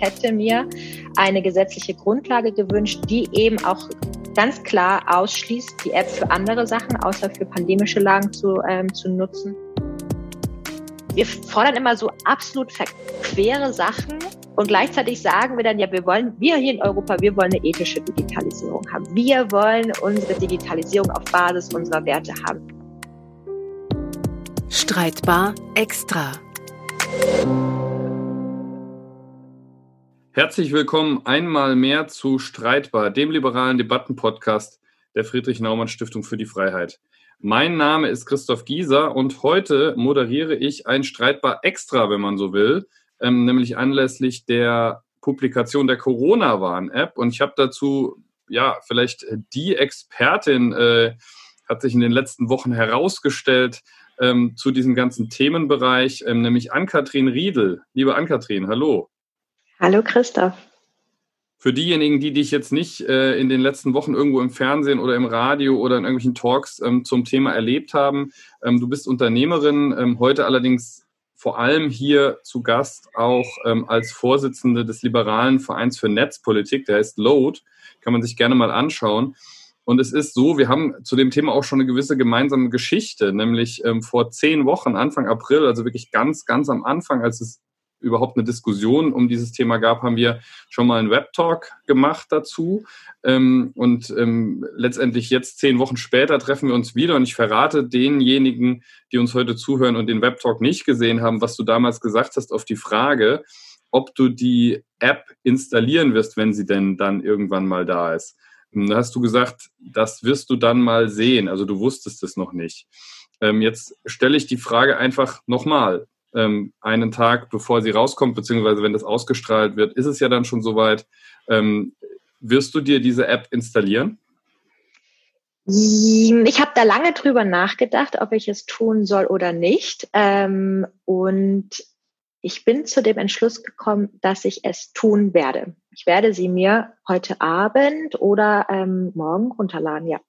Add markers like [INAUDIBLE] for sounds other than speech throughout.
hätte mir eine gesetzliche Grundlage gewünscht, die eben auch ganz klar ausschließt, die App für andere Sachen, außer für pandemische Lagen zu, ähm, zu nutzen. Wir fordern immer so absolut verquere Sachen und gleichzeitig sagen wir dann, ja, wir wollen, wir hier in Europa, wir wollen eine ethische Digitalisierung haben. Wir wollen unsere Digitalisierung auf Basis unserer Werte haben. Streitbar extra. Herzlich willkommen einmal mehr zu Streitbar, dem liberalen Debattenpodcast der Friedrich-Naumann-Stiftung für die Freiheit. Mein Name ist Christoph Gieser und heute moderiere ich ein Streitbar Extra, wenn man so will, ähm, nämlich anlässlich der Publikation der Corona-Warn-App. Und ich habe dazu, ja, vielleicht die Expertin, äh, hat sich in den letzten Wochen herausgestellt, ähm, zu diesem ganzen Themenbereich, ähm, nämlich Ann-Kathrin Riedel. Liebe Ann-Kathrin, hallo. Hallo Christoph. Für diejenigen, die dich jetzt nicht äh, in den letzten Wochen irgendwo im Fernsehen oder im Radio oder in irgendwelchen Talks ähm, zum Thema erlebt haben, ähm, du bist Unternehmerin, ähm, heute allerdings vor allem hier zu Gast auch ähm, als Vorsitzende des liberalen Vereins für Netzpolitik, der heißt Load, kann man sich gerne mal anschauen. Und es ist so, wir haben zu dem Thema auch schon eine gewisse gemeinsame Geschichte, nämlich ähm, vor zehn Wochen, Anfang April, also wirklich ganz, ganz am Anfang, als es überhaupt eine Diskussion um dieses Thema gab, haben wir schon mal einen Webtalk gemacht dazu. Ähm, und ähm, letztendlich jetzt zehn Wochen später treffen wir uns wieder und ich verrate denjenigen, die uns heute zuhören und den Webtalk nicht gesehen haben, was du damals gesagt hast auf die Frage, ob du die App installieren wirst, wenn sie denn dann irgendwann mal da ist. Da hast du gesagt, das wirst du dann mal sehen. Also du wusstest es noch nicht. Ähm, jetzt stelle ich die Frage einfach nochmal ähm, einen Tag bevor sie rauskommt, beziehungsweise wenn das ausgestrahlt wird, ist es ja dann schon soweit. Ähm, wirst du dir diese App installieren? Ich habe da lange drüber nachgedacht, ob ich es tun soll oder nicht. Ähm, und ich bin zu dem Entschluss gekommen, dass ich es tun werde. Ich werde sie mir heute Abend oder ähm, morgen runterladen, ja.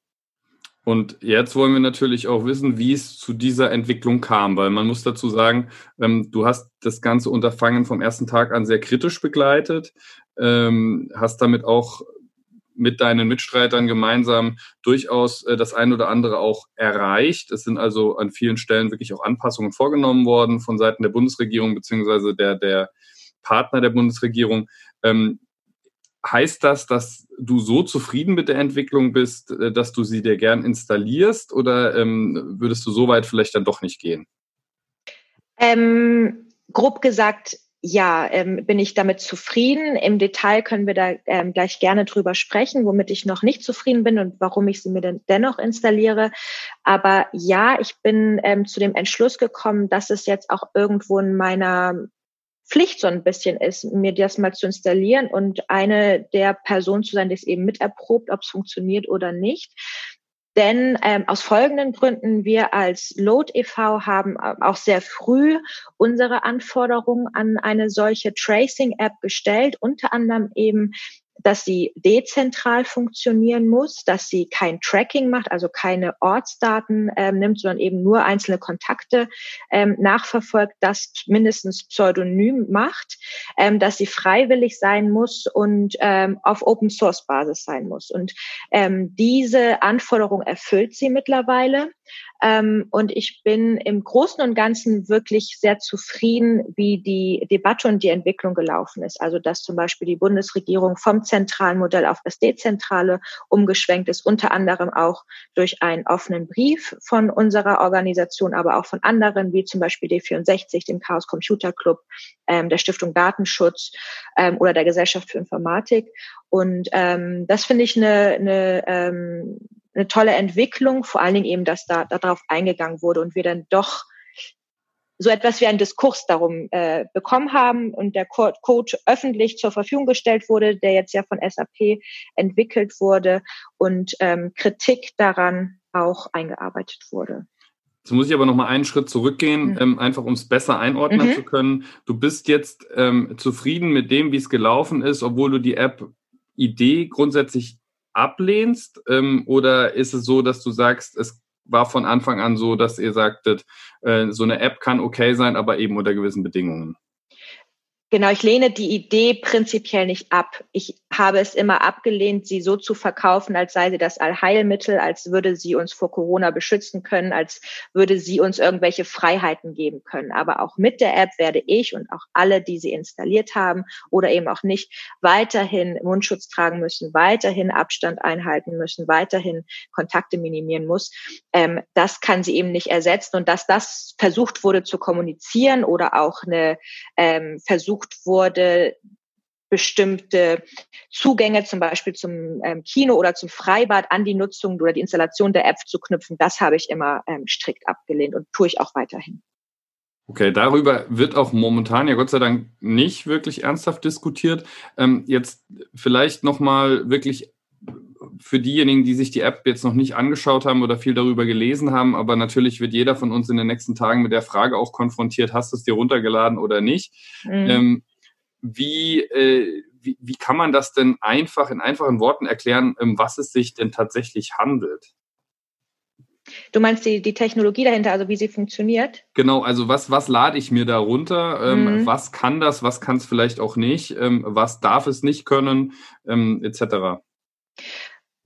Und jetzt wollen wir natürlich auch wissen, wie es zu dieser Entwicklung kam, weil man muss dazu sagen, ähm, du hast das ganze Unterfangen vom ersten Tag an sehr kritisch begleitet, ähm, hast damit auch mit deinen Mitstreitern gemeinsam durchaus äh, das ein oder andere auch erreicht. Es sind also an vielen Stellen wirklich auch Anpassungen vorgenommen worden von Seiten der Bundesregierung beziehungsweise der, der Partner der Bundesregierung. Ähm, heißt das, dass du so zufrieden mit der Entwicklung bist, äh, dass du sie dir gern installierst oder ähm, würdest du so weit vielleicht dann doch nicht gehen? Ähm, grob gesagt, ja, ähm, bin ich damit zufrieden. Im Detail können wir da ähm, gleich gerne drüber sprechen, womit ich noch nicht zufrieden bin und warum ich sie mir denn dennoch installiere. Aber ja, ich bin ähm, zu dem Entschluss gekommen, dass es jetzt auch irgendwo in meiner Pflicht so ein bisschen ist, mir das mal zu installieren und eine der Personen zu sein, die es eben miterprobt, ob es funktioniert oder nicht. Denn ähm, aus folgenden Gründen, wir als Load e.V. haben äh, auch sehr früh unsere Anforderungen an eine solche Tracing-App gestellt, unter anderem eben dass sie dezentral funktionieren muss, dass sie kein Tracking macht, also keine Ortsdaten ähm, nimmt, sondern eben nur einzelne Kontakte ähm, nachverfolgt, das mindestens pseudonym macht, ähm, dass sie freiwillig sein muss und ähm, auf Open Source Basis sein muss. Und ähm, diese Anforderung erfüllt sie mittlerweile. Ähm, und ich bin im Großen und Ganzen wirklich sehr zufrieden, wie die Debatte und die Entwicklung gelaufen ist. Also dass zum Beispiel die Bundesregierung vom zentralen Modell auf das dezentrale umgeschwenkt ist, unter anderem auch durch einen offenen Brief von unserer Organisation, aber auch von anderen, wie zum Beispiel D64, dem Chaos Computer Club, ähm, der Stiftung Datenschutz ähm, oder der Gesellschaft für Informatik. Und ähm, das finde ich eine, eine ähm, eine tolle Entwicklung, vor allen Dingen eben, dass da darauf eingegangen wurde und wir dann doch so etwas wie einen Diskurs darum äh, bekommen haben und der Code öffentlich zur Verfügung gestellt wurde, der jetzt ja von SAP entwickelt wurde und ähm, Kritik daran auch eingearbeitet wurde. Jetzt muss ich aber noch mal einen Schritt zurückgehen, mhm. ähm, einfach um es besser einordnen mhm. zu können. Du bist jetzt ähm, zufrieden mit dem, wie es gelaufen ist, obwohl du die App-Idee grundsätzlich ablehnst? Ähm, oder ist es so, dass du sagst, es war von Anfang an so, dass ihr sagtet, äh, so eine App kann okay sein, aber eben unter gewissen Bedingungen? Genau, ich lehne die Idee prinzipiell nicht ab. Ich habe es immer abgelehnt, sie so zu verkaufen, als sei sie das Allheilmittel, als würde sie uns vor Corona beschützen können, als würde sie uns irgendwelche Freiheiten geben können. Aber auch mit der App werde ich und auch alle, die sie installiert haben oder eben auch nicht, weiterhin Mundschutz tragen müssen, weiterhin Abstand einhalten müssen, weiterhin Kontakte minimieren muss. Ähm, das kann sie eben nicht ersetzen. Und dass das versucht wurde zu kommunizieren oder auch eine ähm, Versuch versucht wurde, bestimmte Zugänge zum Beispiel zum ähm, Kino oder zum Freibad an die Nutzung oder die Installation der App zu knüpfen, das habe ich immer ähm, strikt abgelehnt und tue ich auch weiterhin. Okay, darüber wird auch momentan ja Gott sei Dank nicht wirklich ernsthaft diskutiert. Ähm, jetzt vielleicht nochmal wirklich für diejenigen, die sich die App jetzt noch nicht angeschaut haben oder viel darüber gelesen haben, aber natürlich wird jeder von uns in den nächsten Tagen mit der Frage auch konfrontiert, hast du es dir runtergeladen oder nicht? Mhm. Ähm, wie, äh, wie, wie kann man das denn einfach in einfachen Worten erklären, um was es sich denn tatsächlich handelt? Du meinst die, die Technologie dahinter, also wie sie funktioniert? Genau, also was, was lade ich mir da runter? Ähm, mhm. Was kann das, was kann es vielleicht auch nicht? Ähm, was darf es nicht können? Ähm, etc.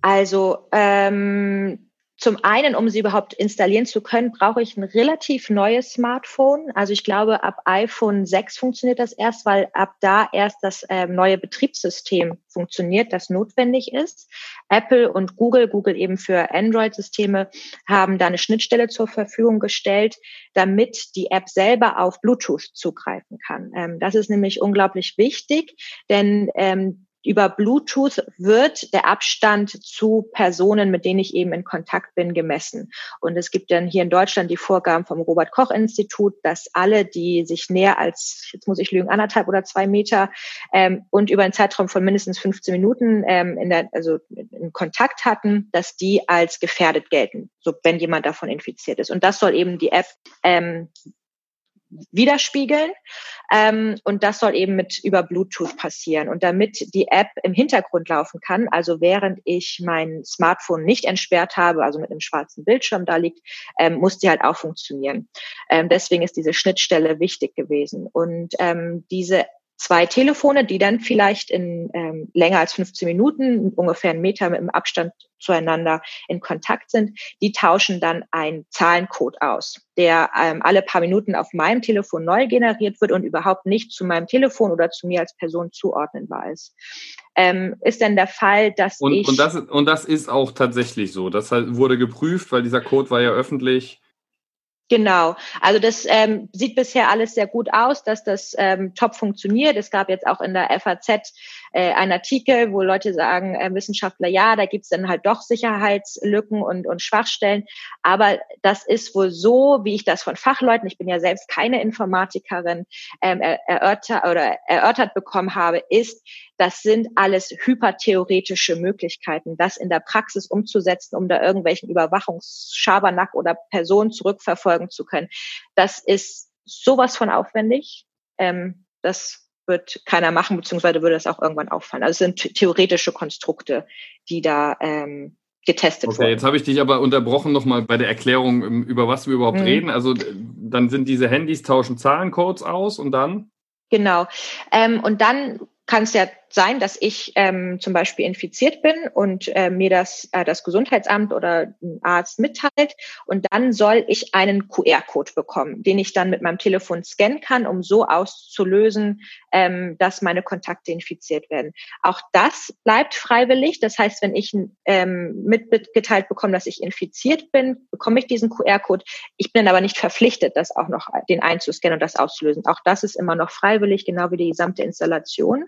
Also ähm, zum einen, um sie überhaupt installieren zu können, brauche ich ein relativ neues Smartphone. Also ich glaube, ab iPhone 6 funktioniert das erst, weil ab da erst das ähm, neue Betriebssystem funktioniert, das notwendig ist. Apple und Google, Google eben für Android-Systeme, haben da eine Schnittstelle zur Verfügung gestellt, damit die App selber auf Bluetooth zugreifen kann. Ähm, das ist nämlich unglaublich wichtig, denn ähm, über Bluetooth wird der Abstand zu Personen, mit denen ich eben in Kontakt bin, gemessen. Und es gibt dann hier in Deutschland die Vorgaben vom Robert Koch Institut, dass alle, die sich näher als, jetzt muss ich lügen, anderthalb oder zwei Meter ähm, und über einen Zeitraum von mindestens 15 Minuten ähm, in der, also in Kontakt hatten, dass die als gefährdet gelten, so wenn jemand davon infiziert ist. Und das soll eben die App ähm, widerspiegeln. Ähm, und das soll eben mit über Bluetooth passieren. Und damit die App im Hintergrund laufen kann, also während ich mein Smartphone nicht entsperrt habe, also mit einem schwarzen Bildschirm da liegt, ähm, muss die halt auch funktionieren. Ähm, deswegen ist diese Schnittstelle wichtig gewesen. Und ähm, diese zwei Telefone, die dann vielleicht in ähm, länger als 15 Minuten, ungefähr einen Meter dem Abstand zueinander in Kontakt sind, die tauschen dann einen Zahlencode aus, der ähm, alle paar Minuten auf meinem Telefon neu generiert wird und überhaupt nicht zu meinem Telefon oder zu mir als Person zuordnenbar ist. Ähm, ist denn der Fall, dass und, ich... Und das, und das ist auch tatsächlich so. Das wurde geprüft, weil dieser Code war ja öffentlich. Genau, also das ähm, sieht bisher alles sehr gut aus, dass das ähm, top funktioniert. Es gab jetzt auch in der FAZ äh, einen Artikel, wo Leute sagen, äh, Wissenschaftler, ja, da gibt's dann halt doch Sicherheitslücken und, und Schwachstellen. Aber das ist wohl so, wie ich das von Fachleuten, ich bin ja selbst keine Informatikerin, ähm, erörtert oder erörtert bekommen habe, ist, das sind alles hypertheoretische Möglichkeiten, das in der Praxis umzusetzen, um da irgendwelchen Überwachungsschabernack oder Personen zurückverfolgen zu können. Das ist sowas von aufwendig. Ähm, das wird keiner machen, beziehungsweise würde das auch irgendwann auffallen. Also es sind theoretische Konstrukte, die da ähm, getestet okay, wurden. Jetzt habe ich dich aber unterbrochen nochmal bei der Erklärung, ähm, über was wir überhaupt mhm. reden. Also dann sind diese Handys tauschen Zahlencodes aus und dann? Genau. Ähm, und dann kann es ja sein, dass ich ähm, zum Beispiel infiziert bin und äh, mir das, äh, das Gesundheitsamt oder ein Arzt mitteilt. Und dann soll ich einen QR-Code bekommen, den ich dann mit meinem Telefon scannen kann, um so auszulösen, ähm, dass meine Kontakte infiziert werden. Auch das bleibt freiwillig. Das heißt, wenn ich ähm, mitgeteilt bekomme, dass ich infiziert bin, bekomme ich diesen QR-Code. Ich bin aber nicht verpflichtet, das auch noch den einzuscannen und das auszulösen. Auch das ist immer noch freiwillig, genau wie die gesamte Installation.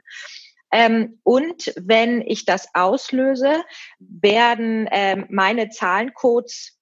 Ähm, und wenn ich das auslöse, werden ähm, meine Zahlencodes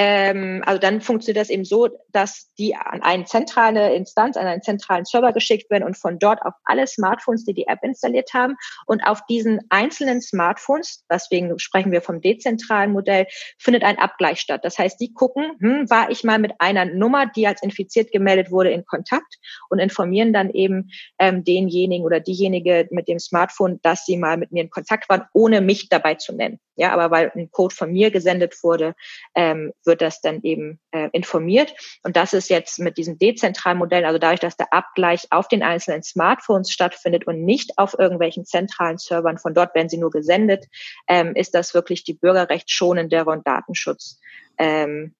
ähm, also dann funktioniert das eben so, dass die an eine zentrale Instanz, an einen zentralen Server geschickt werden und von dort auf alle Smartphones, die die App installiert haben. Und auf diesen einzelnen Smartphones, deswegen sprechen wir vom dezentralen Modell, findet ein Abgleich statt. Das heißt, die gucken, hm, war ich mal mit einer Nummer, die als infiziert gemeldet wurde, in Kontakt und informieren dann eben ähm, denjenigen oder diejenige mit dem Smartphone, dass sie mal mit mir in Kontakt waren, ohne mich dabei zu nennen. Ja, aber weil ein Code von mir gesendet wurde, ähm, wird das dann eben äh, informiert. Und das ist jetzt mit diesem dezentralen Modell, also dadurch, dass der Abgleich auf den einzelnen Smartphones stattfindet und nicht auf irgendwelchen zentralen Servern, von dort werden sie nur gesendet, ähm, ist das wirklich die bürgerrechtsschonendere und Datenschutz ähm,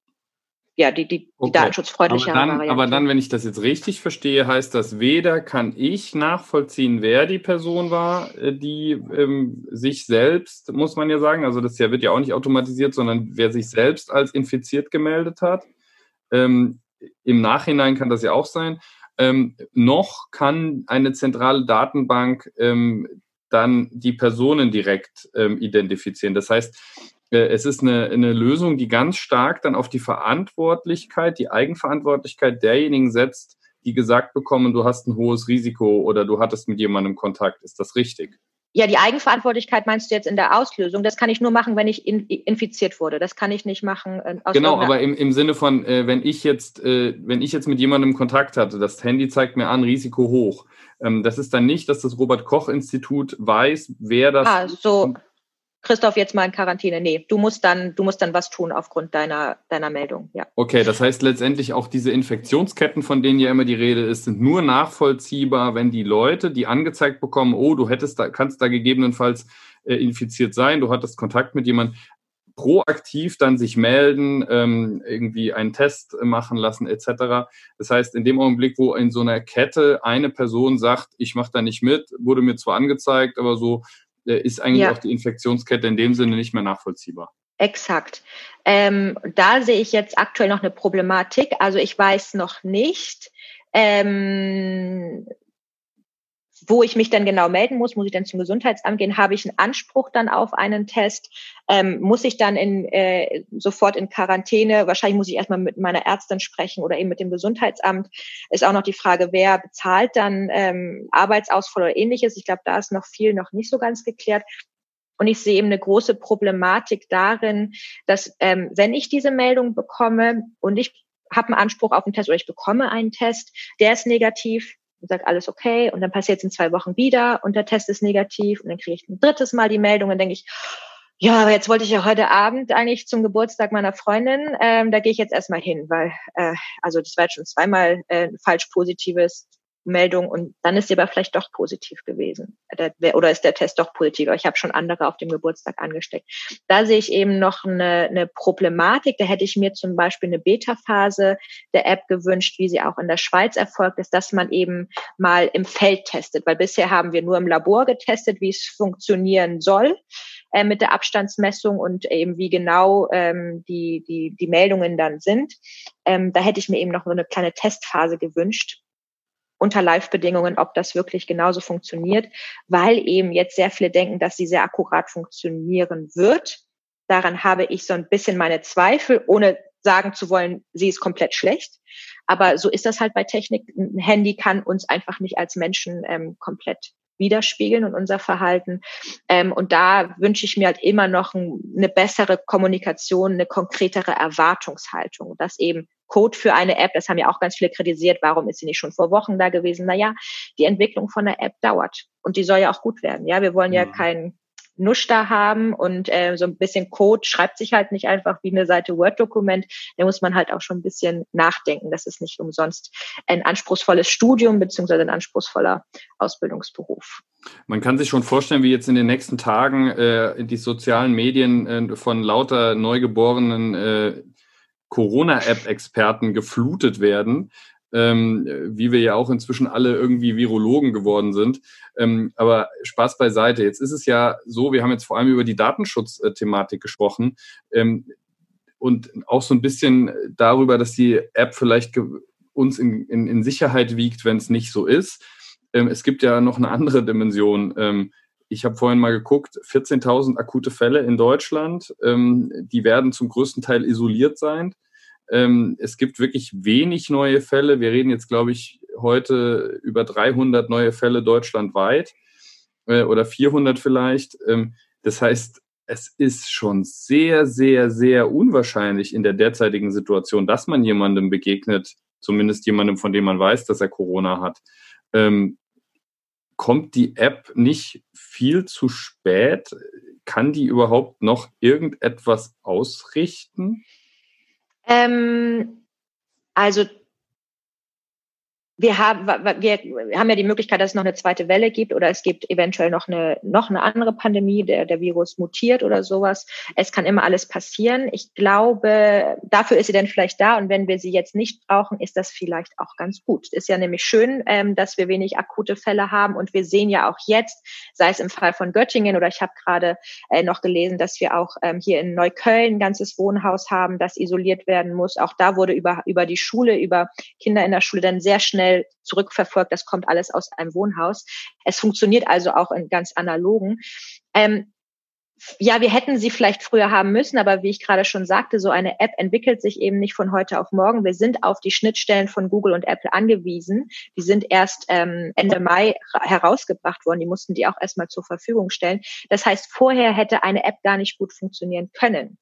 ja, die, die, okay. die datenschutzfreundliche aber dann, aber dann, wenn ich das jetzt richtig verstehe, heißt das, weder kann ich nachvollziehen, wer die Person war, äh, die ähm, sich selbst, muss man ja sagen, also das wird ja auch nicht automatisiert, sondern wer sich selbst als infiziert gemeldet hat. Ähm, Im Nachhinein kann das ja auch sein. Ähm, noch kann eine zentrale Datenbank ähm, dann die Personen direkt ähm, identifizieren. Das heißt, es ist eine, eine Lösung, die ganz stark dann auf die Verantwortlichkeit, die Eigenverantwortlichkeit derjenigen setzt, die gesagt bekommen, du hast ein hohes Risiko oder du hattest mit jemandem Kontakt. Ist das richtig? Ja, die Eigenverantwortlichkeit meinst du jetzt in der Auslösung. Das kann ich nur machen, wenn ich in, infiziert wurde. Das kann ich nicht machen. Äh, genau, aber im, im Sinne von, äh, wenn ich jetzt, äh, wenn ich jetzt mit jemandem Kontakt hatte, das Handy zeigt mir an, Risiko hoch. Ähm, das ist dann nicht, dass das Robert Koch Institut weiß, wer das. Ah, so. Christoph jetzt mal in Quarantäne. Nee, du musst dann, du musst dann was tun aufgrund deiner, deiner Meldung, ja. Okay, das heißt letztendlich auch diese Infektionsketten, von denen ja immer die Rede ist, sind nur nachvollziehbar, wenn die Leute, die angezeigt bekommen, oh, du hättest da, kannst da gegebenenfalls äh, infiziert sein, du hattest Kontakt mit jemandem, proaktiv dann sich melden, ähm, irgendwie einen Test machen lassen etc. Das heißt, in dem Augenblick, wo in so einer Kette eine Person sagt, ich mache da nicht mit, wurde mir zwar angezeigt, aber so ist eigentlich ja. auch die Infektionskette in dem Sinne nicht mehr nachvollziehbar. Exakt. Ähm, da sehe ich jetzt aktuell noch eine Problematik. Also ich weiß noch nicht, ähm, wo ich mich dann genau melden muss, muss ich dann zum Gesundheitsamt gehen, habe ich einen Anspruch dann auf einen Test, ähm, muss ich dann in, äh, sofort in Quarantäne, wahrscheinlich muss ich erstmal mit meiner Ärztin sprechen oder eben mit dem Gesundheitsamt, ist auch noch die Frage, wer bezahlt dann ähm, Arbeitsausfall oder ähnliches. Ich glaube, da ist noch viel noch nicht so ganz geklärt. Und ich sehe eben eine große Problematik darin, dass ähm, wenn ich diese Meldung bekomme und ich habe einen Anspruch auf einen Test oder ich bekomme einen Test, der ist negativ, und sage alles okay und dann passiert es in zwei Wochen wieder und der Test ist negativ und dann kriege ich ein drittes Mal die Meldung und denke ich, ja, aber jetzt wollte ich ja heute Abend eigentlich zum Geburtstag meiner Freundin, ähm, da gehe ich jetzt erstmal hin, weil äh, also das war jetzt schon zweimal äh, falsch positives Meldung und dann ist sie aber vielleicht doch positiv gewesen. Oder ist der Test doch positiv? Ich habe schon andere auf dem Geburtstag angesteckt. Da sehe ich eben noch eine, eine Problematik. Da hätte ich mir zum Beispiel eine Beta-Phase der App gewünscht, wie sie auch in der Schweiz erfolgt ist, dass man eben mal im Feld testet. Weil bisher haben wir nur im Labor getestet, wie es funktionieren soll äh, mit der Abstandsmessung und eben wie genau ähm, die, die, die Meldungen dann sind. Ähm, da hätte ich mir eben noch so eine kleine Testphase gewünscht, unter Live-Bedingungen, ob das wirklich genauso funktioniert, weil eben jetzt sehr viele denken, dass sie sehr akkurat funktionieren wird. Daran habe ich so ein bisschen meine Zweifel, ohne sagen zu wollen, sie ist komplett schlecht. Aber so ist das halt bei Technik. Ein Handy kann uns einfach nicht als Menschen ähm, komplett widerspiegeln und unser Verhalten. Ähm, und da wünsche ich mir halt immer noch ein, eine bessere Kommunikation, eine konkretere Erwartungshaltung, dass eben Code für eine App, das haben ja auch ganz viele kritisiert, warum ist sie nicht schon vor Wochen da gewesen? Naja, die Entwicklung von der App dauert und die soll ja auch gut werden. Ja, wir wollen ja, ja mhm. keinen Nusch da haben und äh, so ein bisschen Code schreibt sich halt nicht einfach wie eine Seite Word-Dokument. Da muss man halt auch schon ein bisschen nachdenken. Das ist nicht umsonst ein anspruchsvolles Studium beziehungsweise ein anspruchsvoller Ausbildungsberuf. Man kann sich schon vorstellen, wie jetzt in den nächsten Tagen äh, die sozialen Medien äh, von lauter neugeborenen äh, Corona-App-Experten geflutet werden, ähm, wie wir ja auch inzwischen alle irgendwie Virologen geworden sind. Ähm, aber Spaß beiseite. Jetzt ist es ja so, wir haben jetzt vor allem über die Datenschutzthematik gesprochen ähm, und auch so ein bisschen darüber, dass die App vielleicht uns in, in, in Sicherheit wiegt, wenn es nicht so ist. Ähm, es gibt ja noch eine andere Dimension. Ich habe vorhin mal geguckt, 14.000 akute Fälle in Deutschland. Ähm, die werden zum größten Teil isoliert sein. Ähm, es gibt wirklich wenig neue Fälle. Wir reden jetzt, glaube ich, heute über 300 neue Fälle deutschlandweit äh, oder 400 vielleicht. Ähm, das heißt, es ist schon sehr, sehr, sehr unwahrscheinlich in der derzeitigen Situation, dass man jemandem begegnet, zumindest jemandem, von dem man weiß, dass er Corona hat. Ähm, kommt die App nicht viel zu spät? kann die überhaupt noch irgendetwas ausrichten? Ähm, also wir haben, wir haben ja die Möglichkeit, dass es noch eine zweite Welle gibt oder es gibt eventuell noch eine, noch eine andere Pandemie, der, der Virus mutiert oder sowas. Es kann immer alles passieren. Ich glaube, dafür ist sie dann vielleicht da und wenn wir sie jetzt nicht brauchen, ist das vielleicht auch ganz gut. Ist ja nämlich schön, ähm, dass wir wenig akute Fälle haben und wir sehen ja auch jetzt, sei es im Fall von Göttingen oder ich habe gerade äh, noch gelesen, dass wir auch ähm, hier in Neukölln ein ganzes Wohnhaus haben, das isoliert werden muss. Auch da wurde über, über die Schule, über Kinder in der Schule dann sehr schnell schnell zurückverfolgt. Das kommt alles aus einem Wohnhaus. Es funktioniert also auch in ganz analogen. Ähm, ja, wir hätten sie vielleicht früher haben müssen, aber wie ich gerade schon sagte, so eine App entwickelt sich eben nicht von heute auf morgen. Wir sind auf die Schnittstellen von Google und Apple angewiesen. Die sind erst ähm, Ende Mai herausgebracht worden. Die mussten die auch erstmal zur Verfügung stellen. Das heißt, vorher hätte eine App gar nicht gut funktionieren können.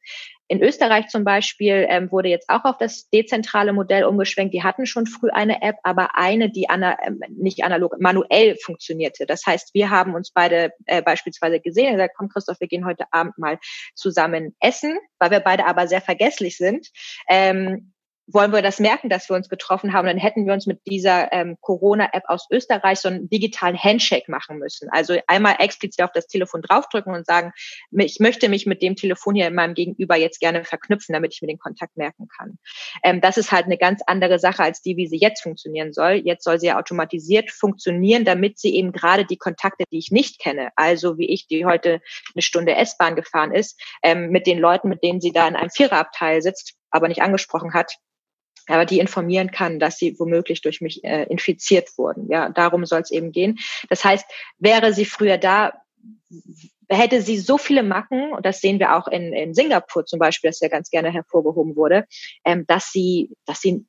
In Österreich zum Beispiel ähm, wurde jetzt auch auf das dezentrale Modell umgeschwenkt. Die hatten schon früh eine App, aber eine, die ana ähm, nicht analog, manuell funktionierte. Das heißt, wir haben uns beide äh, beispielsweise gesehen und gesagt, komm Christoph, wir gehen heute Abend mal zusammen essen, weil wir beide aber sehr vergesslich sind. Ähm, wollen wir das merken, dass wir uns getroffen haben, dann hätten wir uns mit dieser ähm, Corona-App aus Österreich so einen digitalen Handshake machen müssen. Also einmal explizit auf das Telefon draufdrücken und sagen, ich möchte mich mit dem Telefon hier in meinem Gegenüber jetzt gerne verknüpfen, damit ich mir den Kontakt merken kann. Ähm, das ist halt eine ganz andere Sache als die, wie sie jetzt funktionieren soll. Jetzt soll sie ja automatisiert funktionieren, damit sie eben gerade die Kontakte, die ich nicht kenne, also wie ich, die heute eine Stunde S-Bahn gefahren ist, ähm, mit den Leuten, mit denen sie da in einem Viererabteil sitzt, aber nicht angesprochen hat, aber die informieren kann, dass sie womöglich durch mich äh, infiziert wurden. Ja, darum soll es eben gehen. Das heißt, wäre sie früher da, hätte sie so viele Macken, und das sehen wir auch in, in Singapur zum Beispiel, das ja ganz gerne hervorgehoben wurde, ähm, dass sie, dass sie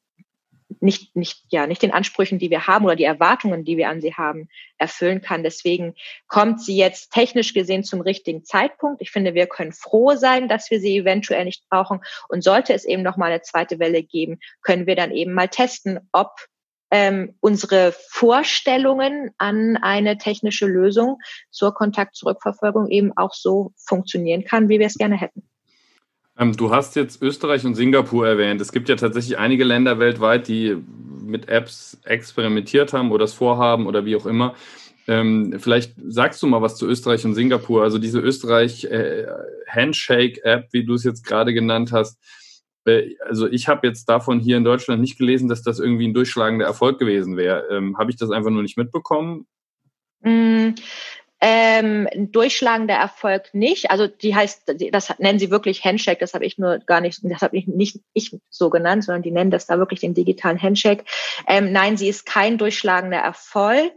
nicht, nicht, ja, nicht den Ansprüchen, die wir haben oder die Erwartungen, die wir an sie haben, erfüllen kann. Deswegen kommt sie jetzt technisch gesehen zum richtigen Zeitpunkt. Ich finde, wir können froh sein, dass wir sie eventuell nicht brauchen. Und sollte es eben noch mal eine zweite Welle geben, können wir dann eben mal testen, ob ähm, unsere Vorstellungen an eine technische Lösung zur Kontaktzurückverfolgung eben auch so funktionieren kann, wie wir es gerne hätten. Ähm, du hast jetzt Österreich und Singapur erwähnt. Es gibt ja tatsächlich einige Länder weltweit, die mit Apps experimentiert haben oder das vorhaben oder wie auch immer. Ähm, vielleicht sagst du mal was zu Österreich und Singapur. Also diese Österreich äh, Handshake App, wie du es jetzt gerade genannt hast. Äh, also ich habe jetzt davon hier in Deutschland nicht gelesen, dass das irgendwie ein durchschlagender Erfolg gewesen wäre. Ähm, habe ich das einfach nur nicht mitbekommen? Ähm, durchschlagender Erfolg nicht. Also die heißt, das nennen sie wirklich Handshake. Das habe ich nur gar nicht, das habe ich nicht ich so genannt, sondern die nennen das da wirklich den digitalen Handshake. Ähm, nein, sie ist kein durchschlagender Erfolg.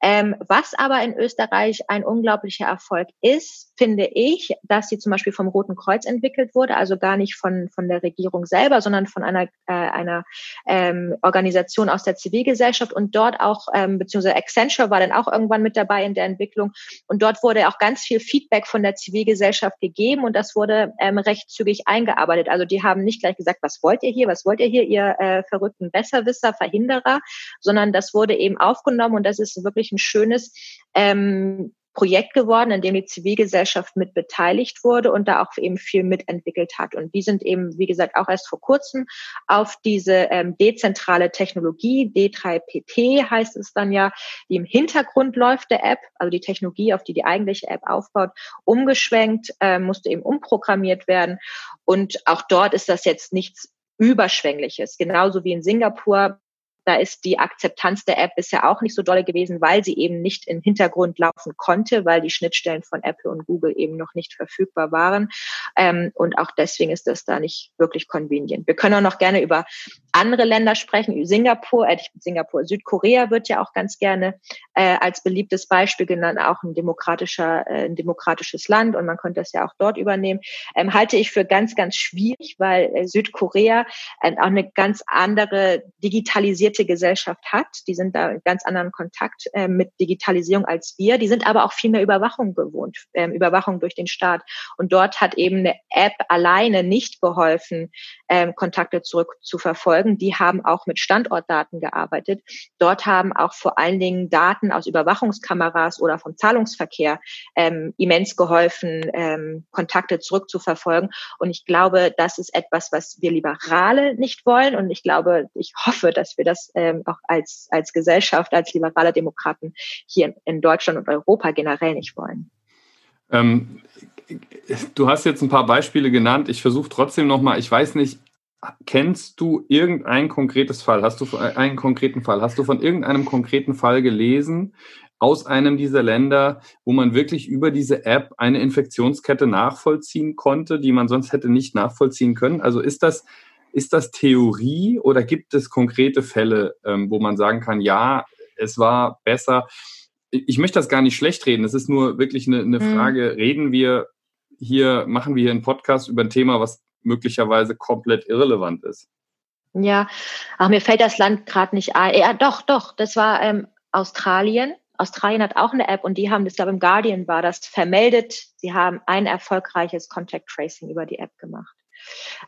Ähm, was aber in Österreich ein unglaublicher Erfolg ist, finde ich, dass sie zum Beispiel vom Roten Kreuz entwickelt wurde, also gar nicht von, von der Regierung selber, sondern von einer, äh, einer ähm, Organisation aus der Zivilgesellschaft und dort auch, ähm, beziehungsweise Accenture war dann auch irgendwann mit dabei in der Entwicklung und dort wurde auch ganz viel Feedback von der Zivilgesellschaft gegeben und das wurde ähm, recht zügig eingearbeitet. Also die haben nicht gleich gesagt, was wollt ihr hier, was wollt ihr hier, ihr äh, verrückten Besserwisser, Verhinderer, sondern das wurde eben aufgenommen und das ist wirklich ein schönes ähm, Projekt geworden, in dem die Zivilgesellschaft mit beteiligt wurde und da auch eben viel mitentwickelt hat. Und die sind eben, wie gesagt, auch erst vor kurzem auf diese ähm, dezentrale Technologie, D3PP heißt es dann ja, die im Hintergrund läuft der App, also die Technologie, auf die die eigentliche App aufbaut, umgeschwenkt, äh, musste eben umprogrammiert werden. Und auch dort ist das jetzt nichts Überschwängliches. Genauso wie in Singapur da ist die Akzeptanz der App bisher auch nicht so dolle gewesen, weil sie eben nicht im Hintergrund laufen konnte, weil die Schnittstellen von Apple und Google eben noch nicht verfügbar waren. Ähm, und auch deswegen ist das da nicht wirklich convenient. Wir können auch noch gerne über andere Länder sprechen. Singapur, äh, Singapur, Südkorea wird ja auch ganz gerne äh, als beliebtes Beispiel genannt, auch ein demokratischer, äh, ein demokratisches Land und man könnte das ja auch dort übernehmen. Ähm, halte ich für ganz, ganz schwierig, weil äh, Südkorea äh, auch eine ganz andere digitalisierte integrierte Gesellschaft hat. Die sind da in ganz anderen Kontakt äh, mit Digitalisierung als wir. Die sind aber auch viel mehr Überwachung gewohnt, ähm, Überwachung durch den Staat. Und dort hat eben eine App alleine nicht geholfen, ähm, Kontakte zurückzuverfolgen. Die haben auch mit Standortdaten gearbeitet. Dort haben auch vor allen Dingen Daten aus Überwachungskameras oder vom Zahlungsverkehr ähm, immens geholfen, ähm, Kontakte zurückzuverfolgen. Und ich glaube, das ist etwas, was wir Liberale nicht wollen. Und ich glaube, ich hoffe, dass wir das ähm, auch als, als Gesellschaft, als liberale Demokraten hier in Deutschland und Europa generell nicht wollen. Ähm, du hast jetzt ein paar Beispiele genannt. Ich versuche trotzdem nochmal, ich weiß nicht, kennst du irgendein konkretes Fall? Hast du einen konkreten Fall? Hast du von irgendeinem konkreten Fall gelesen aus einem dieser Länder, wo man wirklich über diese App eine Infektionskette nachvollziehen konnte, die man sonst hätte nicht nachvollziehen können? Also ist das, ist das Theorie oder gibt es konkrete Fälle, ähm, wo man sagen kann, ja, es war besser? Ich möchte das gar nicht schlecht reden. Es ist nur wirklich eine, eine mhm. Frage, reden wir hier, machen wir hier einen Podcast über ein Thema, was möglicherweise komplett irrelevant ist? Ja, ach, mir fällt das Land gerade nicht ein. Ja, doch, doch, das war ähm, Australien. Australien hat auch eine App und die haben, das glaube im Guardian war das vermeldet. Sie haben ein erfolgreiches Contact Tracing über die App gemacht.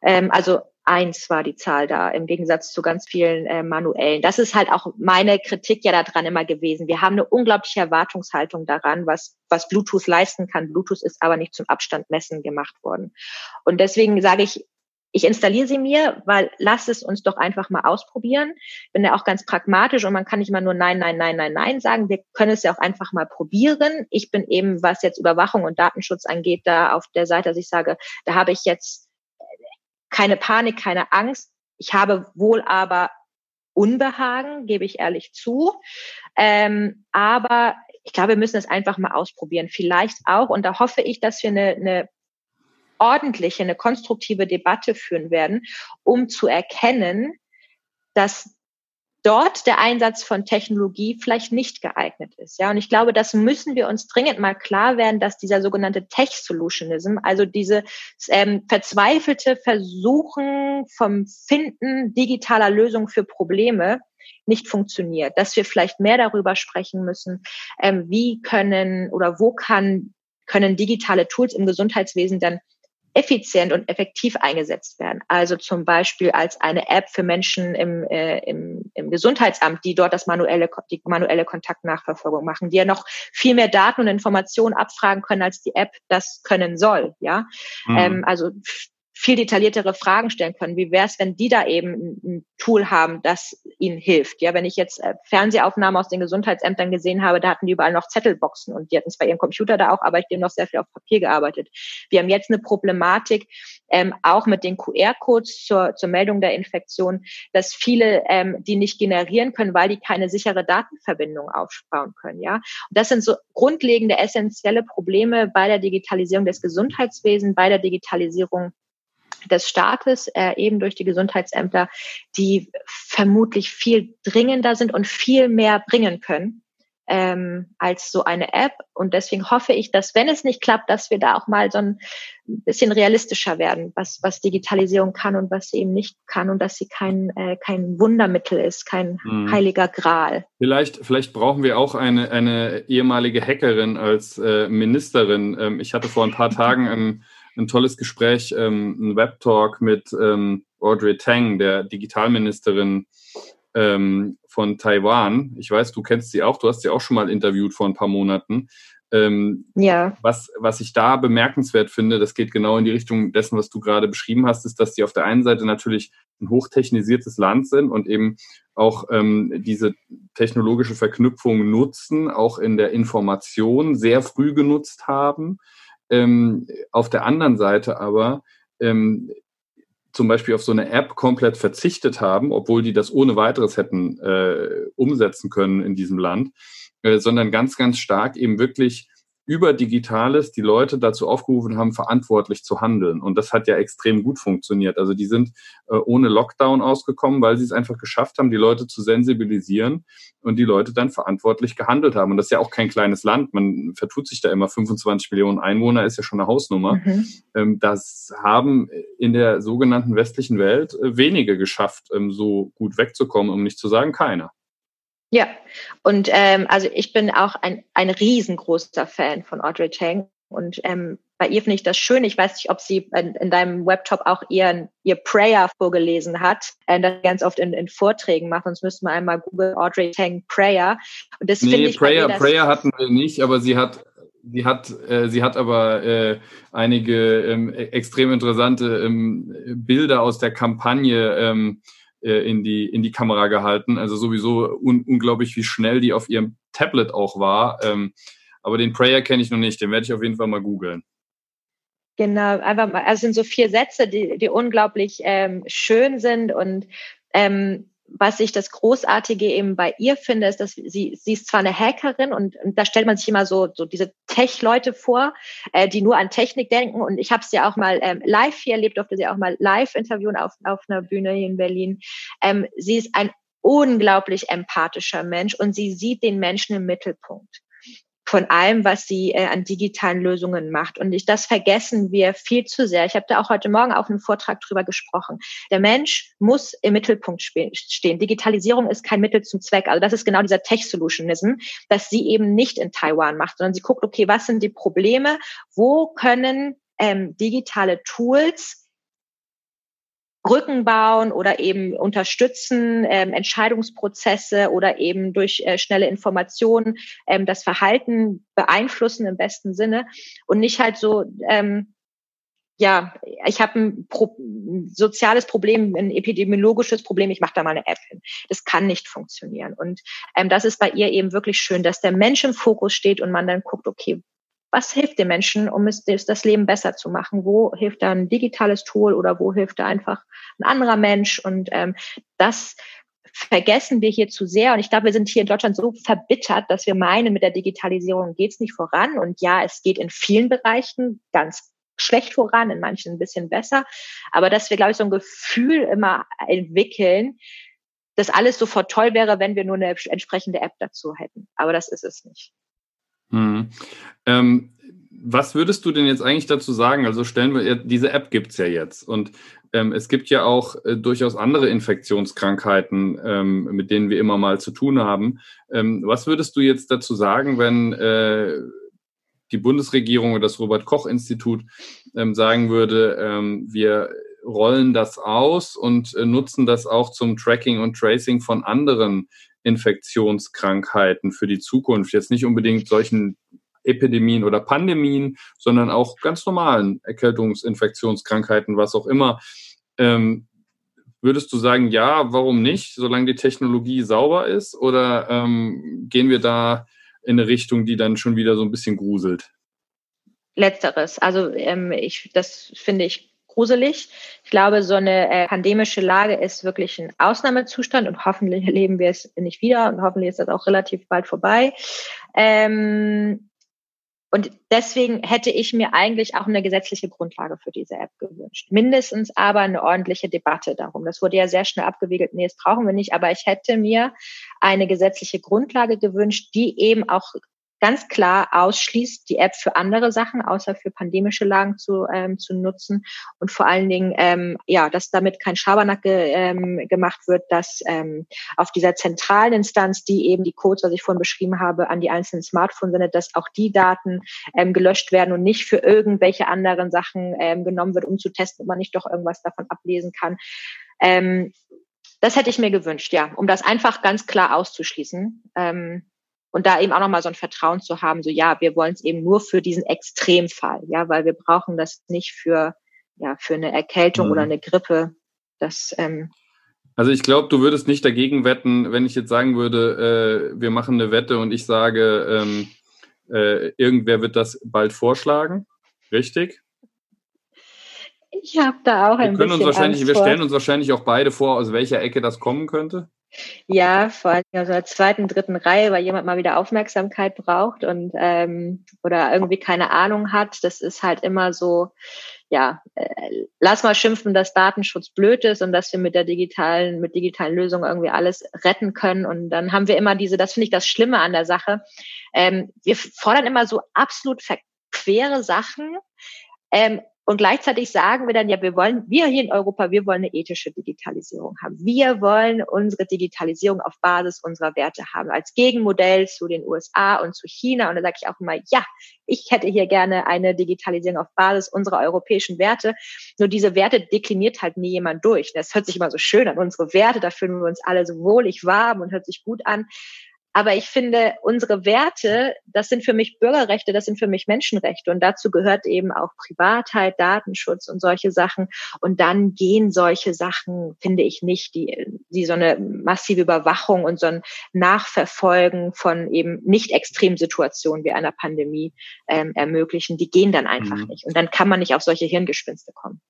Ähm, also eins war die Zahl da, im Gegensatz zu ganz vielen äh, manuellen. Das ist halt auch meine Kritik ja daran immer gewesen. Wir haben eine unglaubliche Erwartungshaltung daran, was, was Bluetooth leisten kann. Bluetooth ist aber nicht zum Abstand messen gemacht worden. Und deswegen sage ich, ich installiere sie mir, weil lass es uns doch einfach mal ausprobieren. Bin ja auch ganz pragmatisch und man kann nicht immer nur nein, nein, nein, nein, nein sagen. Wir können es ja auch einfach mal probieren. Ich bin eben, was jetzt Überwachung und Datenschutz angeht, da auf der Seite, dass ich sage, da habe ich jetzt keine Panik, keine Angst. Ich habe wohl aber Unbehagen, gebe ich ehrlich zu. Ähm, aber ich glaube, wir müssen es einfach mal ausprobieren. Vielleicht auch, und da hoffe ich, dass wir eine, eine ordentliche, eine konstruktive Debatte führen werden, um zu erkennen, dass dort der Einsatz von Technologie vielleicht nicht geeignet ist. Ja, und ich glaube, das müssen wir uns dringend mal klar werden, dass dieser sogenannte Tech-Solutionism, also diese ähm, verzweifelte Versuchen vom Finden digitaler Lösungen für Probleme, nicht funktioniert, dass wir vielleicht mehr darüber sprechen müssen, ähm, wie können oder wo kann, können digitale Tools im Gesundheitswesen dann effizient und effektiv eingesetzt werden. Also zum Beispiel als eine App für Menschen im, äh, im, im Gesundheitsamt, die dort das manuelle, die manuelle Kontaktnachverfolgung machen, die ja noch viel mehr Daten und Informationen abfragen können, als die App das können soll. Ja, mhm. ähm, also viel detailliertere Fragen stellen können. Wie wäre es, wenn die da eben ein, Tool haben, das ihnen hilft? Ja, wenn ich jetzt äh, Fernsehaufnahmen aus den Gesundheitsämtern gesehen habe, da hatten die überall noch Zettelboxen und die hatten zwar ihren Computer da auch, aber ich habe noch sehr viel auf Papier gearbeitet. Wir haben jetzt eine Problematik, ähm, auch mit den QR-Codes zur, zur Meldung der Infektion, dass viele ähm, die nicht generieren können, weil die keine sichere Datenverbindung aufbauen können. Ja, und das sind so grundlegende, essentielle Probleme bei der Digitalisierung des Gesundheitswesens, bei der Digitalisierung des Staates, äh, eben durch die Gesundheitsämter, die vermutlich viel dringender sind und viel mehr bringen können ähm, als so eine App. Und deswegen hoffe ich, dass wenn es nicht klappt, dass wir da auch mal so ein bisschen realistischer werden, was, was Digitalisierung kann und was sie eben nicht kann und dass sie kein, äh, kein Wundermittel ist, kein hm. heiliger Gral. Vielleicht, vielleicht brauchen wir auch eine, eine ehemalige Hackerin als äh, Ministerin. Ähm, ich hatte vor ein paar Tagen ein ein tolles Gespräch, ähm, ein Webtalk mit ähm, Audrey Tang, der Digitalministerin ähm, von Taiwan. Ich weiß, du kennst sie auch, du hast sie auch schon mal interviewt vor ein paar Monaten. Ähm, ja. Was, was ich da bemerkenswert finde, das geht genau in die Richtung dessen, was du gerade beschrieben hast, ist, dass die auf der einen Seite natürlich ein hochtechnisiertes Land sind und eben auch ähm, diese technologische Verknüpfung nutzen, auch in der Information sehr früh genutzt haben ähm, auf der anderen Seite aber ähm, zum Beispiel auf so eine App komplett verzichtet haben, obwohl die das ohne weiteres hätten äh, umsetzen können in diesem Land, äh, sondern ganz, ganz stark eben wirklich über Digitales die Leute dazu aufgerufen haben, verantwortlich zu handeln. Und das hat ja extrem gut funktioniert. Also die sind äh, ohne Lockdown ausgekommen, weil sie es einfach geschafft haben, die Leute zu sensibilisieren und die Leute dann verantwortlich gehandelt haben. Und das ist ja auch kein kleines Land. Man vertut sich da immer. 25 Millionen Einwohner ist ja schon eine Hausnummer. Mhm. Ähm, das haben in der sogenannten westlichen Welt äh, wenige geschafft, ähm, so gut wegzukommen, um nicht zu sagen keiner. Ja, und ähm, also ich bin auch ein, ein riesengroßer Fan von Audrey Tang und ähm, bei ihr finde ich das schön. Ich weiß nicht, ob sie in, in deinem Webtop auch ihren, ihr Prayer vorgelesen hat, äh, das ganz oft in, in Vorträgen macht. Sonst müssten wir einmal Google Audrey Tang Prayer. Und das nee, ich Prayer, ihr, Prayer hatten wir nicht, aber sie hat Sie hat, äh, sie hat aber äh, einige ähm, extrem interessante ähm, Bilder aus der Kampagne ähm, äh, in, die, in die Kamera gehalten. Also sowieso un unglaublich, wie schnell die auf ihrem Tablet auch war. Ähm, aber den Prayer kenne ich noch nicht, den werde ich auf jeden Fall mal googeln. Genau, einfach mal, also sind so vier Sätze, die, die unglaublich ähm, schön sind und ähm, was ich das Großartige eben bei ihr finde, ist, dass sie, sie ist zwar eine Hackerin und, und da stellt man sich immer so, so diese Tech-Leute vor, äh, die nur an Technik denken. Und ich habe es ja auch mal ähm, live hier erlebt, durfte sie auch mal live interviewen auf, auf einer Bühne hier in Berlin. Ähm, sie ist ein unglaublich empathischer Mensch und sie sieht den Menschen im Mittelpunkt von allem, was sie äh, an digitalen Lösungen macht. Und ich, das vergessen wir viel zu sehr. Ich habe da auch heute Morgen auf einem Vortrag drüber gesprochen. Der Mensch muss im Mittelpunkt stehen. Digitalisierung ist kein Mittel zum Zweck. Also das ist genau dieser Tech-Solutionism, dass sie eben nicht in Taiwan macht, sondern sie guckt, okay, was sind die Probleme? Wo können ähm, digitale Tools Brücken bauen oder eben unterstützen, ähm, Entscheidungsprozesse oder eben durch äh, schnelle Informationen ähm, das Verhalten beeinflussen im besten Sinne und nicht halt so, ähm, ja, ich habe ein, ein soziales Problem, ein epidemiologisches Problem, ich mache da mal eine App hin. Das kann nicht funktionieren. Und ähm, das ist bei ihr eben wirklich schön, dass der Mensch im Fokus steht und man dann guckt, okay, was hilft den Menschen, um es, das Leben besser zu machen? Wo hilft da ein digitales Tool oder wo hilft da einfach ein anderer Mensch? Und ähm, das vergessen wir hier zu sehr. Und ich glaube, wir sind hier in Deutschland so verbittert, dass wir meinen, mit der Digitalisierung geht's nicht voran. Und ja, es geht in vielen Bereichen ganz schlecht voran, in manchen ein bisschen besser. Aber dass wir, glaube ich, so ein Gefühl immer entwickeln, dass alles sofort toll wäre, wenn wir nur eine entsprechende App dazu hätten. Aber das ist es nicht. Hm. Ähm, was würdest du denn jetzt eigentlich dazu sagen? Also stellen wir, diese App gibt's ja jetzt und ähm, es gibt ja auch äh, durchaus andere Infektionskrankheiten, ähm, mit denen wir immer mal zu tun haben. Ähm, was würdest du jetzt dazu sagen, wenn äh, die Bundesregierung oder das Robert Koch Institut ähm, sagen würde, ähm, wir rollen das aus und äh, nutzen das auch zum Tracking und Tracing von anderen Infektionskrankheiten für die Zukunft. Jetzt nicht unbedingt solchen Epidemien oder Pandemien, sondern auch ganz normalen Erkältungsinfektionskrankheiten, was auch immer. Ähm, würdest du sagen, ja, warum nicht, solange die Technologie sauber ist? Oder ähm, gehen wir da in eine Richtung, die dann schon wieder so ein bisschen gruselt? Letzteres. Also ähm, ich, das finde ich gruselig. Ich glaube, so eine äh, pandemische Lage ist wirklich ein Ausnahmezustand und hoffentlich erleben wir es nicht wieder und hoffentlich ist das auch relativ bald vorbei. Ähm, und deswegen hätte ich mir eigentlich auch eine gesetzliche Grundlage für diese App gewünscht. Mindestens aber eine ordentliche Debatte darum. Das wurde ja sehr schnell abgewiegelt. Nee, das brauchen wir nicht. Aber ich hätte mir eine gesetzliche Grundlage gewünscht, die eben auch ganz klar ausschließt, die App für andere Sachen, außer für pandemische Lagen zu, ähm, zu nutzen und vor allen Dingen, ähm, ja, dass damit kein Schabernack ge, ähm, gemacht wird, dass ähm, auf dieser zentralen Instanz, die eben die Codes, was ich vorhin beschrieben habe, an die einzelnen Smartphones sendet, dass auch die Daten ähm, gelöscht werden und nicht für irgendwelche anderen Sachen ähm, genommen wird, um zu testen, ob man nicht doch irgendwas davon ablesen kann. Ähm, das hätte ich mir gewünscht, ja, um das einfach ganz klar auszuschließen. Ähm, und da eben auch nochmal so ein Vertrauen zu haben, so ja, wir wollen es eben nur für diesen Extremfall, ja, weil wir brauchen das nicht für, ja, für eine Erkältung mhm. oder eine Grippe. Das, ähm, also ich glaube, du würdest nicht dagegen wetten, wenn ich jetzt sagen würde, äh, wir machen eine Wette und ich sage, ähm, äh, irgendwer wird das bald vorschlagen. Richtig? Ich habe da auch wir ein können bisschen uns wahrscheinlich, Wir stellen uns wahrscheinlich auch beide vor, aus welcher Ecke das kommen könnte. Ja, vor allem in der zweiten, dritten Reihe, weil jemand mal wieder Aufmerksamkeit braucht und ähm, oder irgendwie keine Ahnung hat. Das ist halt immer so, ja, äh, lass mal schimpfen, dass Datenschutz blöd ist und dass wir mit der digitalen, mit digitalen Lösungen irgendwie alles retten können. Und dann haben wir immer diese, das finde ich das Schlimme an der Sache. Ähm, wir fordern immer so absolut verquere Sachen. Ähm, und gleichzeitig sagen wir dann, ja, wir wollen, wir hier in Europa, wir wollen eine ethische Digitalisierung haben. Wir wollen unsere Digitalisierung auf Basis unserer Werte haben, als Gegenmodell zu den USA und zu China. Und da sage ich auch immer, ja, ich hätte hier gerne eine Digitalisierung auf Basis unserer europäischen Werte. Nur diese Werte dekliniert halt nie jemand durch. Das hört sich immer so schön an, unsere Werte, da fühlen wir uns alle so wohlig warm und hört sich gut an. Aber ich finde, unsere Werte, das sind für mich Bürgerrechte, das sind für mich Menschenrechte. Und dazu gehört eben auch Privatheit, Datenschutz und solche Sachen. Und dann gehen solche Sachen, finde ich nicht, die, die so eine massive Überwachung und so ein Nachverfolgen von eben nicht extremen Situationen wie einer Pandemie ähm, ermöglichen, die gehen dann einfach mhm. nicht. Und dann kann man nicht auf solche Hirngespinste kommen.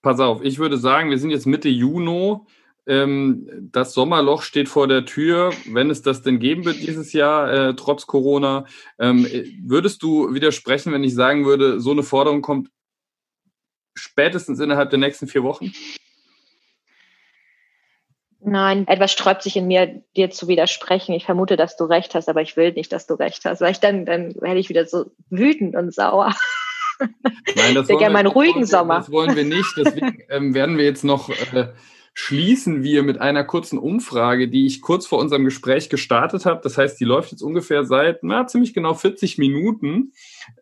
Pass auf, ich würde sagen, wir sind jetzt Mitte Juni. Ähm, das Sommerloch steht vor der Tür, wenn es das denn geben wird dieses Jahr, äh, trotz Corona. Ähm, würdest du widersprechen, wenn ich sagen würde, so eine Forderung kommt spätestens innerhalb der nächsten vier Wochen? Nein, etwas sträubt sich in mir, dir zu widersprechen. Ich vermute, dass du recht hast, aber ich will nicht, dass du recht hast, weil ich dann, dann werde ich wieder so wütend und sauer. Nein, das ich wollen, wir, meinen ruhigen Sommer. Das wollen wir nicht. Deswegen ähm, werden wir jetzt noch äh, schließen wir mit einer kurzen Umfrage, die ich kurz vor unserem Gespräch gestartet habe. Das heißt, die läuft jetzt ungefähr seit na, ziemlich genau 40 Minuten.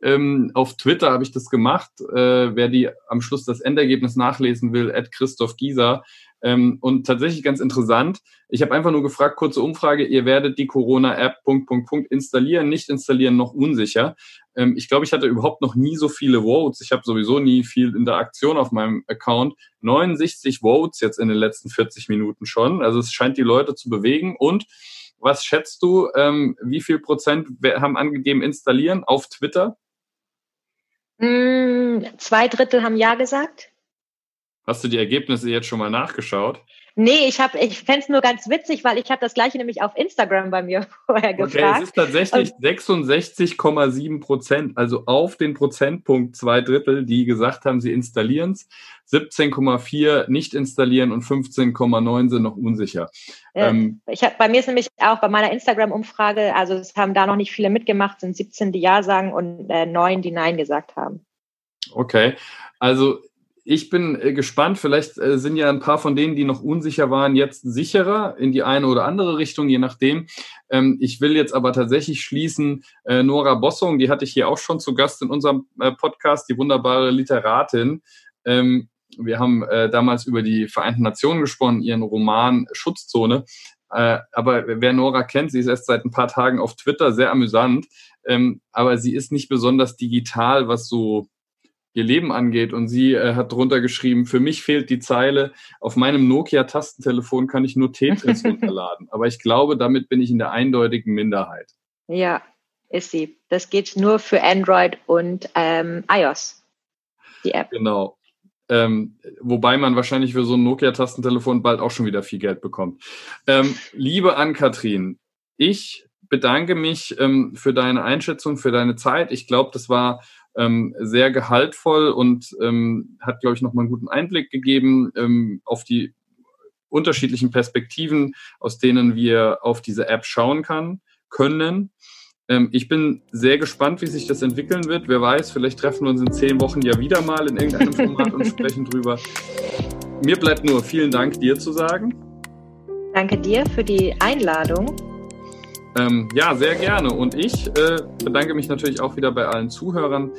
Ähm, auf Twitter habe ich das gemacht. Äh, wer die am Schluss das Endergebnis nachlesen will, at Christoph Gieser, ähm, und tatsächlich ganz interessant. Ich habe einfach nur gefragt, kurze Umfrage, ihr werdet die Corona-App Punkt, Punkt, Punkt installieren, nicht installieren, noch unsicher. Ähm, ich glaube, ich hatte überhaupt noch nie so viele Votes. Ich habe sowieso nie viel Interaktion auf meinem Account. 69 Votes jetzt in den letzten 40 Minuten schon. Also es scheint die Leute zu bewegen. Und was schätzt du, ähm, wie viel Prozent haben angegeben installieren auf Twitter? Mm, zwei Drittel haben Ja gesagt. Hast du die Ergebnisse jetzt schon mal nachgeschaut? Nee, ich habe, ich fände es nur ganz witzig, weil ich habe das gleiche nämlich auf Instagram bei mir [LAUGHS] vorher gefragt. Okay, es ist tatsächlich 66,7 Prozent, also auf den Prozentpunkt zwei Drittel, die gesagt haben, sie installieren es. 17,4 nicht installieren und 15,9 sind noch unsicher. Ja, ähm, ich hab, bei mir ist nämlich auch bei meiner Instagram-Umfrage, also es haben da noch nicht viele mitgemacht, sind 17, die Ja sagen und äh, 9, die Nein gesagt haben. Okay, also ich bin äh, gespannt. Vielleicht äh, sind ja ein paar von denen, die noch unsicher waren, jetzt sicherer in die eine oder andere Richtung, je nachdem. Ähm, ich will jetzt aber tatsächlich schließen. Äh, Nora Bossung, die hatte ich hier auch schon zu Gast in unserem Podcast, die wunderbare Literatin. Ähm, wir haben damals über die Vereinten Nationen gesprochen, ihren Roman Schutzzone. aber wer Nora kennt, sie ist erst seit ein paar Tagen auf Twitter, sehr amüsant. Ähm, aber sie ist nicht besonders digital, was so ihr Leben angeht. Und sie äh, hat drunter geschrieben, für mich fehlt die Zeile, auf meinem Nokia-Tastentelefon kann ich nur Tetris [LAUGHS] runterladen. Aber ich glaube, damit bin ich in der eindeutigen Minderheit. Ja, ist sie. Das geht nur für Android und ähm, iOS, die App. Genau. Ähm, wobei man wahrscheinlich für so ein Nokia-Tastentelefon bald auch schon wieder viel Geld bekommt. Ähm, liebe Ann-Kathrin, ich bedanke mich ähm, für deine Einschätzung, für deine Zeit. Ich glaube, das war ähm, sehr gehaltvoll und ähm, hat, glaube ich, nochmal einen guten Einblick gegeben ähm, auf die unterschiedlichen Perspektiven, aus denen wir auf diese App schauen kann, können. Ähm, ich bin sehr gespannt, wie sich das entwickeln wird. Wer weiß, vielleicht treffen wir uns in zehn Wochen ja wieder mal in irgendeinem Format und sprechen drüber. Mir bleibt nur vielen Dank dir zu sagen. Danke dir für die Einladung ähm, ja, sehr gerne. Und ich äh, bedanke mich natürlich auch wieder bei allen Zuhörern,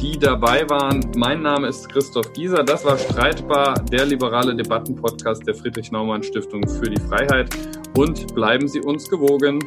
die dabei waren. Mein Name ist Christoph Gieser. Das war Streitbar, der liberale Debattenpodcast der Friedrich Naumann Stiftung für die Freiheit. Und bleiben Sie uns gewogen.